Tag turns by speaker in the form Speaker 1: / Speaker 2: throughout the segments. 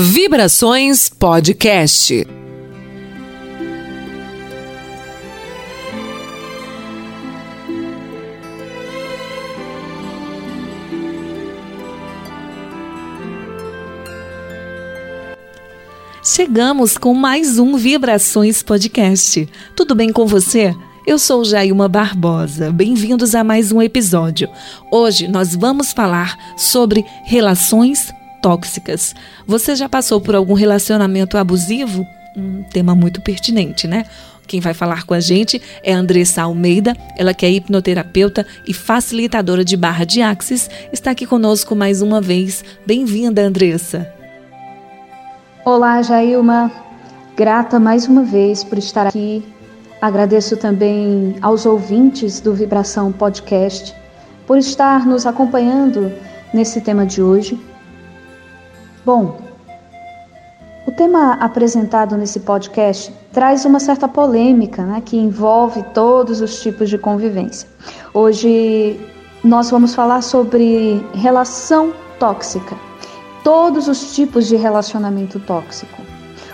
Speaker 1: Vibrações Podcast. Chegamos com mais um Vibrações Podcast. Tudo bem com você? Eu sou Jailma Barbosa. Bem-vindos a mais um episódio. Hoje nós vamos falar sobre relações tóxicas. Você já passou por algum relacionamento abusivo? Um tema muito pertinente, né? Quem vai falar com a gente é Andressa Almeida, ela que é hipnoterapeuta e facilitadora de barra de axis, está aqui conosco mais uma vez. Bem-vinda, Andressa.
Speaker 2: Olá, Jailma. Grata mais uma vez por estar aqui. Agradeço também aos ouvintes do Vibração Podcast por estar nos acompanhando nesse tema de hoje. Bom, o tema apresentado nesse podcast traz uma certa polêmica, né, que envolve todos os tipos de convivência. Hoje nós vamos falar sobre relação tóxica, todos os tipos de relacionamento tóxico.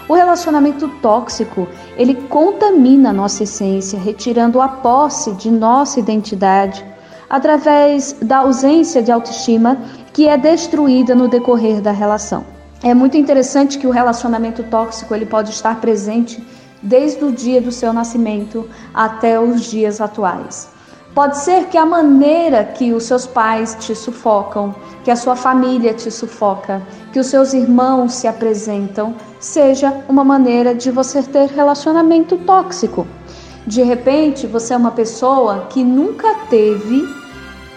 Speaker 2: O relacionamento tóxico, ele contamina a nossa essência, retirando a posse de nossa identidade através da ausência de autoestima que é destruída no decorrer da relação. É muito interessante que o relacionamento tóxico ele pode estar presente desde o dia do seu nascimento até os dias atuais. Pode ser que a maneira que os seus pais te sufocam, que a sua família te sufoca, que os seus irmãos se apresentam, seja uma maneira de você ter relacionamento tóxico. De repente, você é uma pessoa que nunca teve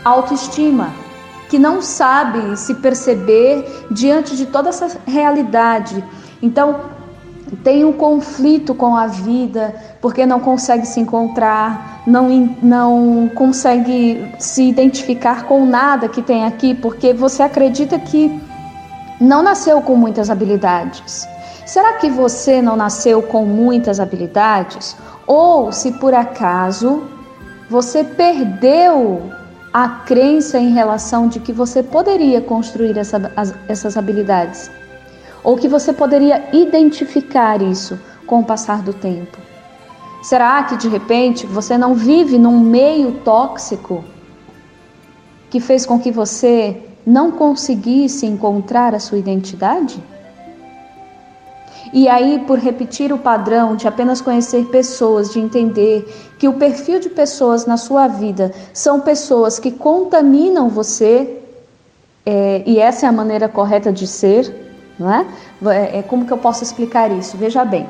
Speaker 2: autoestima, que não sabe se perceber diante de toda essa realidade. Então, tem um conflito com a vida, porque não consegue se encontrar, não, não consegue se identificar com nada que tem aqui, porque você acredita que não nasceu com muitas habilidades. Será que você não nasceu com muitas habilidades? Ou se por acaso você perdeu a crença em relação de que você poderia construir essa, as, essas habilidades, ou que você poderia identificar isso com o passar do tempo. Será que de repente você não vive num meio tóxico que fez com que você não conseguisse encontrar a sua identidade? E aí, por repetir o padrão de apenas conhecer pessoas, de entender que o perfil de pessoas na sua vida são pessoas que contaminam você, é, e essa é a maneira correta de ser, não é? é? é? Como que eu posso explicar isso? Veja bem,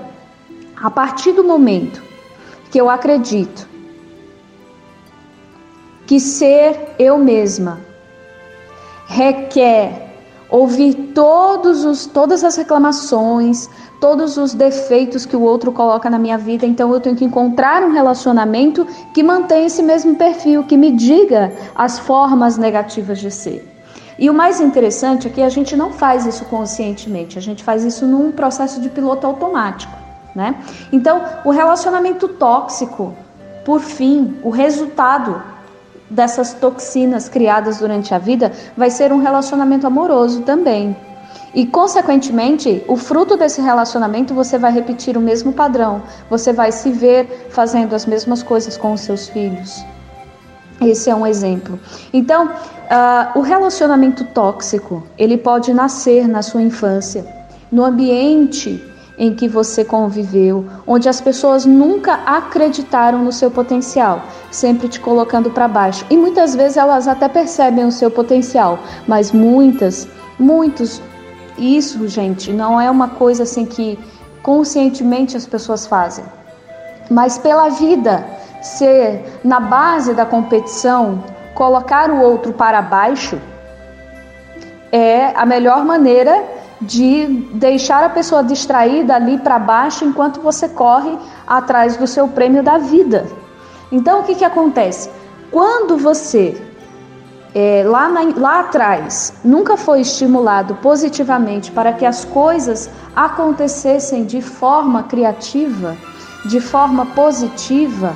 Speaker 2: a partir do momento que eu acredito que ser eu mesma requer ouvir todos os, todas as reclamações, todos os defeitos que o outro coloca na minha vida, então eu tenho que encontrar um relacionamento que mantenha esse mesmo perfil, que me diga as formas negativas de ser. E o mais interessante é que a gente não faz isso conscientemente, a gente faz isso num processo de piloto automático, né? Então, o relacionamento tóxico, por fim, o resultado dessas toxinas criadas durante a vida vai ser um relacionamento amoroso também. E, consequentemente, o fruto desse relacionamento você vai repetir o mesmo padrão, você vai se ver fazendo as mesmas coisas com os seus filhos. Esse é um exemplo. Então, uh, o relacionamento tóxico ele pode nascer na sua infância, no ambiente em que você conviveu, onde as pessoas nunca acreditaram no seu potencial, sempre te colocando para baixo. E muitas vezes elas até percebem o seu potencial, mas muitas, muitos isso, gente, não é uma coisa assim que conscientemente as pessoas fazem. Mas pela vida ser na base da competição, colocar o outro para baixo é a melhor maneira de deixar a pessoa distraída ali para baixo enquanto você corre atrás do seu prêmio da vida. Então o que, que acontece? Quando você é, lá, na, lá atrás nunca foi estimulado positivamente para que as coisas acontecessem de forma criativa, de forma positiva,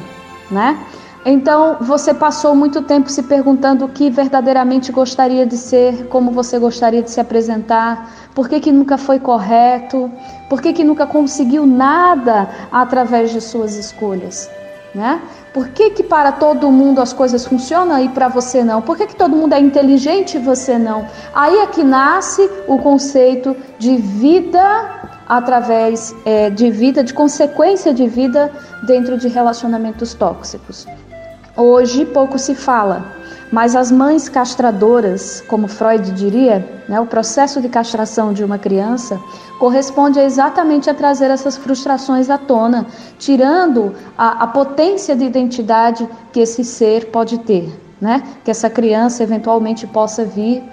Speaker 2: né? Então, você passou muito tempo se perguntando o que verdadeiramente gostaria de ser, como você gostaria de se apresentar, por que, que nunca foi correto, por que, que nunca conseguiu nada através de suas escolhas, né? Por que, que para todo mundo as coisas funcionam e para você não? Por que, que todo mundo é inteligente e você não? Aí é que nasce o conceito de vida através é, de vida, de consequência de vida dentro de relacionamentos tóxicos. Hoje pouco se fala, mas as mães castradoras, como Freud diria, né, o processo de castração de uma criança corresponde exatamente a trazer essas frustrações à tona, tirando a, a potência de identidade que esse ser pode ter, né, que essa criança eventualmente possa vir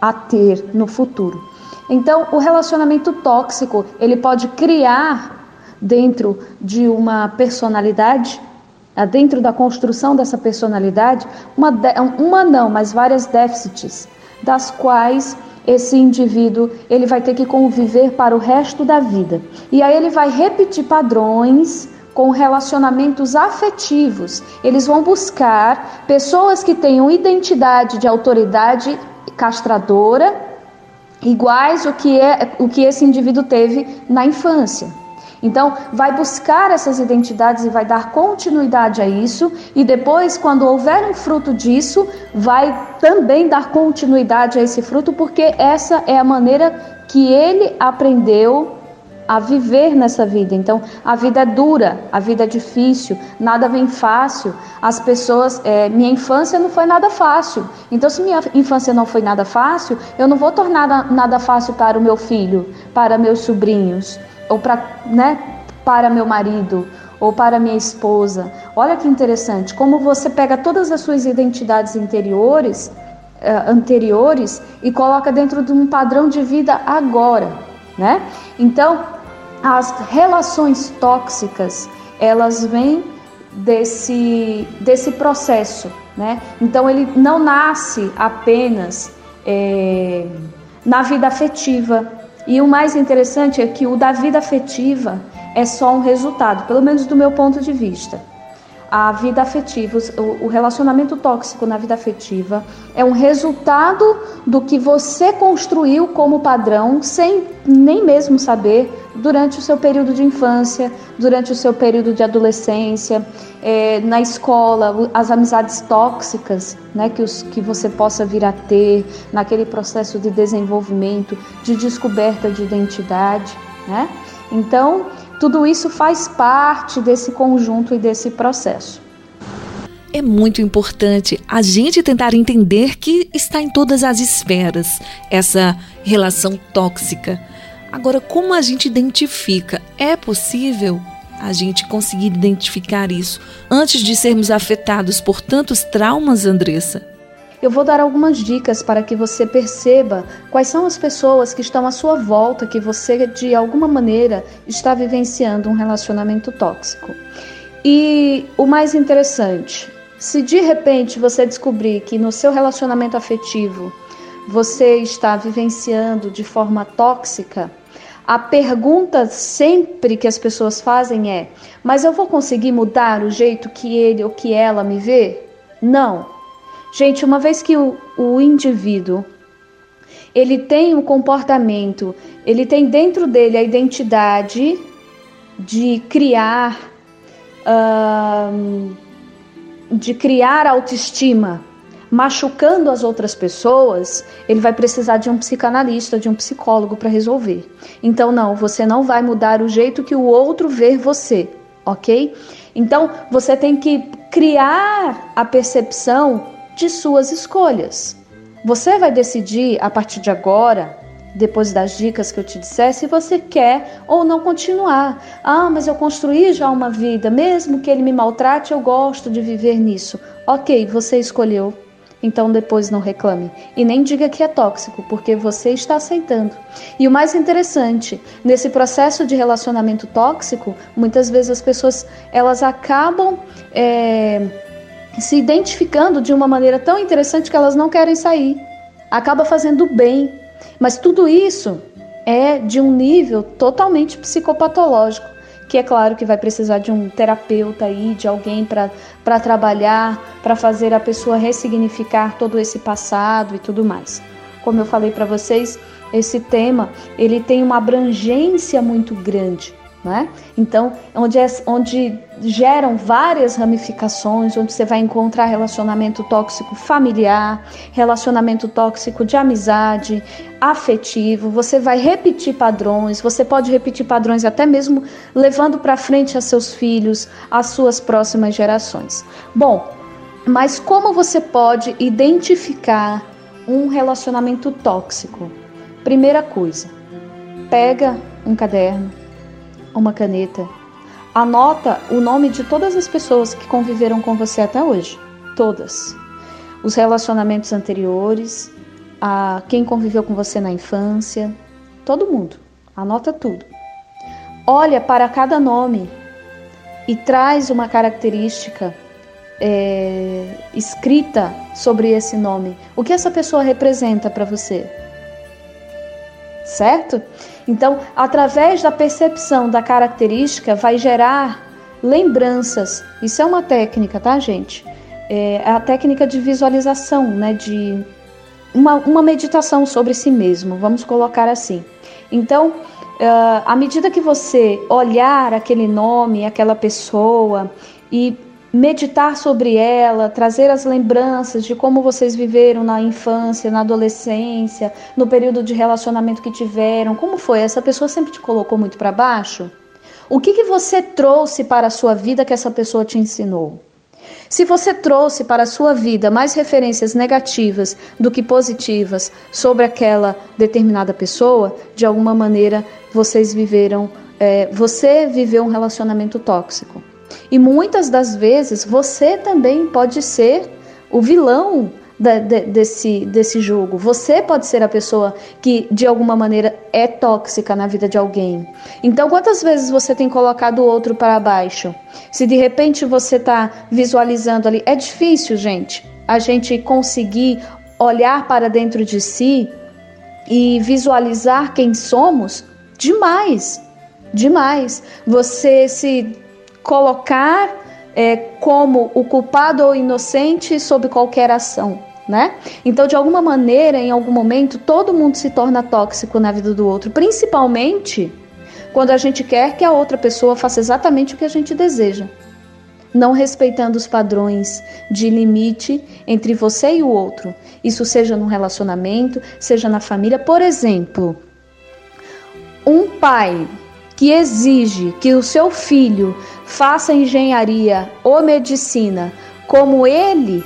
Speaker 2: a ter no futuro. Então, o relacionamento tóxico ele pode criar dentro de uma personalidade dentro da construção dessa personalidade, uma, uma não, mas várias déficits, das quais esse indivíduo ele vai ter que conviver para o resto da vida. E aí ele vai repetir padrões com relacionamentos afetivos. Eles vão buscar pessoas que tenham identidade de autoridade castradora, iguais o que é o que esse indivíduo teve na infância. Então, vai buscar essas identidades e vai dar continuidade a isso, e depois, quando houver um fruto disso, vai também dar continuidade a esse fruto, porque essa é a maneira que ele aprendeu a viver nessa vida. Então, a vida é dura, a vida é difícil, nada vem fácil. As pessoas, é, minha infância não foi nada fácil. Então, se minha infância não foi nada fácil, eu não vou tornar nada fácil para o meu filho, para meus sobrinhos ou para, né, para meu marido ou para minha esposa. Olha que interessante, como você pega todas as suas identidades interiores, uh, anteriores e coloca dentro de um padrão de vida agora, né? Então, as relações tóxicas, elas vêm desse desse processo, né? Então ele não nasce apenas é, na vida afetiva, e o mais interessante é que o da vida afetiva é só um resultado, pelo menos do meu ponto de vista. A vida afetiva, o relacionamento tóxico na vida afetiva é um resultado do que você construiu como padrão sem nem mesmo saber durante o seu período de infância, durante o seu período de adolescência, é, na escola, as amizades tóxicas né, que, os, que você possa vir a ter, naquele processo de desenvolvimento, de descoberta de identidade. Né? Então, tudo isso faz parte desse conjunto e desse processo.
Speaker 1: É muito importante a gente tentar entender que está em todas as esferas essa relação tóxica. Agora, como a gente identifica? É possível a gente conseguir identificar isso antes de sermos afetados por tantos traumas, Andressa?
Speaker 2: Eu vou dar algumas dicas para que você perceba quais são as pessoas que estão à sua volta, que você de alguma maneira está vivenciando um relacionamento tóxico. E o mais interessante, se de repente você descobrir que no seu relacionamento afetivo você está vivenciando de forma tóxica, a pergunta sempre que as pessoas fazem é: mas eu vou conseguir mudar o jeito que ele ou que ela me vê? Não. Gente, uma vez que o, o indivíduo ele tem um comportamento, ele tem dentro dele a identidade de criar, de criar autoestima, machucando as outras pessoas, ele vai precisar de um psicanalista, de um psicólogo para resolver. Então, não, você não vai mudar o jeito que o outro vê você, ok? Então, você tem que criar a percepção de suas escolhas. Você vai decidir a partir de agora, depois das dicas que eu te disser, se você quer ou não continuar. Ah, mas eu construí já uma vida, mesmo que ele me maltrate, eu gosto de viver nisso. Ok, você escolheu então depois não reclame e nem diga que é tóxico, porque você está aceitando. E o mais interessante, nesse processo de relacionamento tóxico, muitas vezes as pessoas elas acabam é, se identificando de uma maneira tão interessante que elas não querem sair. Acaba fazendo bem, mas tudo isso é de um nível totalmente psicopatológico que é claro que vai precisar de um terapeuta aí, de alguém para trabalhar, para fazer a pessoa ressignificar todo esse passado e tudo mais. Como eu falei para vocês, esse tema ele tem uma abrangência muito grande. Né? Então, onde, é, onde geram várias ramificações, onde você vai encontrar relacionamento tóxico familiar, relacionamento tóxico de amizade, afetivo, você vai repetir padrões, você pode repetir padrões até mesmo levando para frente a seus filhos, as suas próximas gerações. Bom, mas como você pode identificar um relacionamento tóxico? Primeira coisa, pega um caderno, uma caneta, anota o nome de todas as pessoas que conviveram com você até hoje. Todas. Os relacionamentos anteriores, a quem conviveu com você na infância, todo mundo. Anota tudo. Olha para cada nome e traz uma característica é, escrita sobre esse nome. O que essa pessoa representa para você? Certo? Então, através da percepção da característica, vai gerar lembranças. Isso é uma técnica, tá, gente? É a técnica de visualização, né? De uma, uma meditação sobre si mesmo, vamos colocar assim. Então, uh, à medida que você olhar aquele nome, aquela pessoa e meditar sobre ela, trazer as lembranças de como vocês viveram na infância, na adolescência, no período de relacionamento que tiveram. Como foi? Essa pessoa sempre te colocou muito para baixo? O que, que você trouxe para a sua vida que essa pessoa te ensinou? Se você trouxe para a sua vida mais referências negativas do que positivas sobre aquela determinada pessoa, de alguma maneira vocês viveram, é, você viveu um relacionamento tóxico. E muitas das vezes você também pode ser o vilão de, de, desse, desse jogo. Você pode ser a pessoa que de alguma maneira é tóxica na vida de alguém. Então, quantas vezes você tem colocado o outro para baixo? Se de repente você está visualizando ali, é difícil, gente, a gente conseguir olhar para dentro de si e visualizar quem somos demais. Demais. Você se colocar é, como o culpado ou inocente sob qualquer ação. Né? Então, de alguma maneira, em algum momento, todo mundo se torna tóxico na vida do outro, principalmente quando a gente quer que a outra pessoa faça exatamente o que a gente deseja, não respeitando os padrões de limite entre você e o outro. Isso seja num relacionamento, seja na família. Por exemplo, um pai que exige que o seu filho faça engenharia ou medicina como ele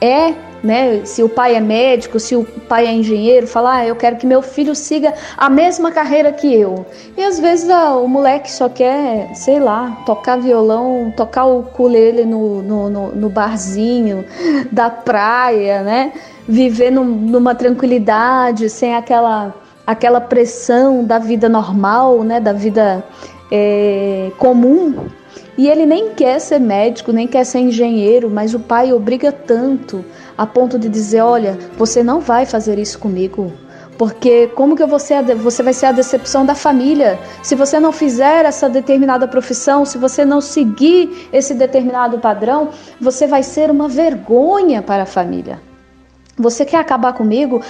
Speaker 2: é, né? Se o pai é médico, se o pai é engenheiro, falar, ah, eu quero que meu filho siga a mesma carreira que eu. E às vezes ah, o moleque só quer, sei lá, tocar violão, tocar o ukulele no, no, no, no barzinho da praia, né? Viver num, numa tranquilidade, sem aquela aquela pressão da vida normal, né, da vida é, comum. E ele nem quer ser médico, nem quer ser engenheiro, mas o pai obriga tanto a ponto de dizer: olha, você não vai fazer isso comigo. Porque como que você, você vai ser a decepção da família? Se você não fizer essa determinada profissão, se você não seguir esse determinado padrão, você vai ser uma vergonha para a família. Você quer acabar comigo?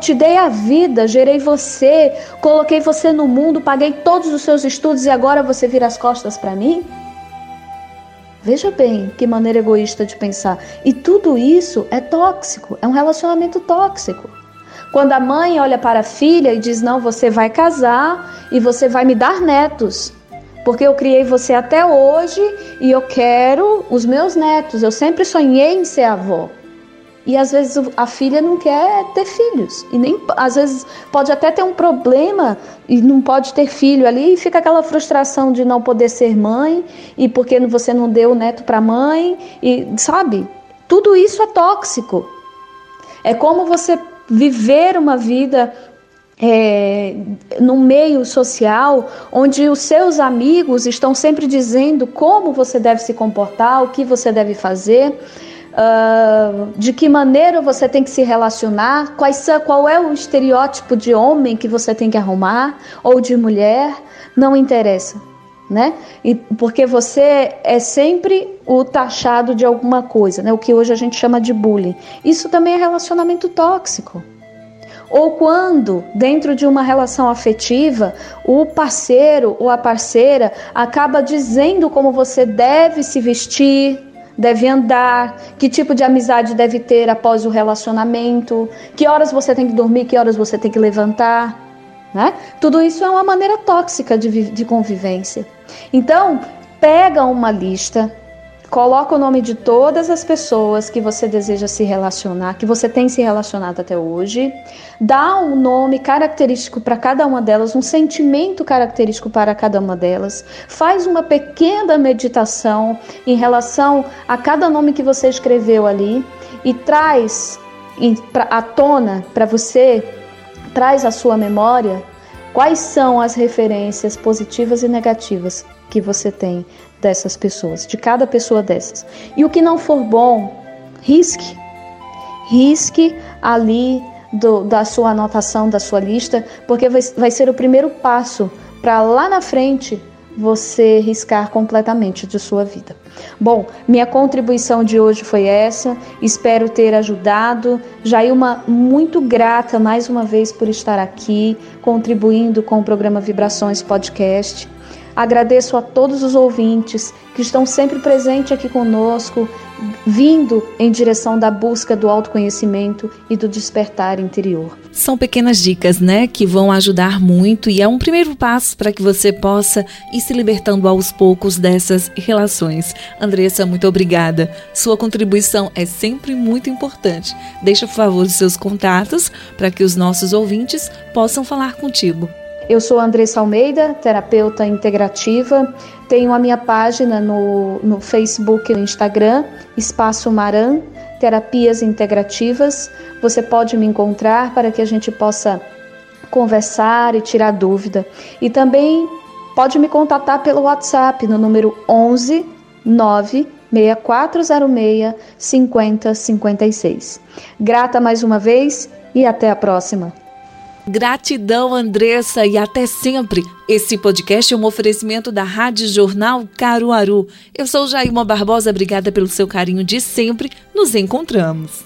Speaker 2: Te dei a vida, gerei você, coloquei você no mundo, paguei todos os seus estudos e agora você vira as costas para mim? Veja bem que maneira egoísta de pensar. E tudo isso é tóxico, é um relacionamento tóxico. Quando a mãe olha para a filha e diz: Não, você vai casar e você vai me dar netos, porque eu criei você até hoje e eu quero os meus netos. Eu sempre sonhei em ser avó. E às vezes a filha não quer ter filhos. E nem às vezes pode até ter um problema e não pode ter filho ali e fica aquela frustração de não poder ser mãe e porque você não deu o neto para mãe e sabe? Tudo isso é tóxico. É como você viver uma vida é, no meio social onde os seus amigos estão sempre dizendo como você deve se comportar, o que você deve fazer uh, de que maneira você tem que se relacionar, quais, qual é o estereótipo de homem que você tem que arrumar ou de mulher, não interessa. né? E porque você é sempre o taxado de alguma coisa, né? O que hoje a gente chama de bullying. Isso também é relacionamento tóxico. Ou quando, dentro de uma relação afetiva, o parceiro ou a parceira acaba dizendo como você deve se vestir, deve andar, que tipo de amizade deve ter após o relacionamento, que horas você tem que dormir, que horas você tem que levantar. Né? Tudo isso é uma maneira tóxica de, de convivência. Então, pega uma lista, coloca o nome de todas as pessoas que você deseja se relacionar, que você tem se relacionado até hoje, dá um nome característico para cada uma delas, um sentimento característico para cada uma delas, faz uma pequena meditação em relação a cada nome que você escreveu ali e traz à tona para você traz à sua memória quais são as referências positivas e negativas que você tem dessas pessoas, de cada pessoa dessas. E o que não for bom, risque. Risque ali do, da sua anotação, da sua lista, porque vai, vai ser o primeiro passo para lá na frente você riscar completamente de sua vida. Bom, minha contribuição de hoje foi essa. Espero ter ajudado. Jailma, muito grata mais uma vez por estar aqui, contribuindo com o programa Vibrações Podcast. Agradeço a todos os ouvintes que estão sempre presentes aqui conosco, vindo em direção da busca do autoconhecimento e do despertar interior.
Speaker 1: São pequenas dicas, né, que vão ajudar muito e é um primeiro passo para que você possa ir se libertando aos poucos dessas relações. Andressa, muito obrigada. Sua contribuição é sempre muito importante. Deixa, por favor, os seus contatos para que os nossos ouvintes possam falar contigo.
Speaker 2: Eu sou Andressa Almeida, terapeuta integrativa. Tenho a minha página no, no Facebook e no Instagram, Espaço Maran, Terapias Integrativas. Você pode me encontrar para que a gente possa conversar e tirar dúvida. E também pode me contatar pelo WhatsApp no número 11 9 6406 5056. Grata mais uma vez e até a próxima.
Speaker 1: Gratidão, Andressa, e até sempre. Esse podcast é um oferecimento da Rádio Jornal Caruaru. Eu sou Jailma Barbosa, obrigada pelo seu carinho de sempre. Nos encontramos.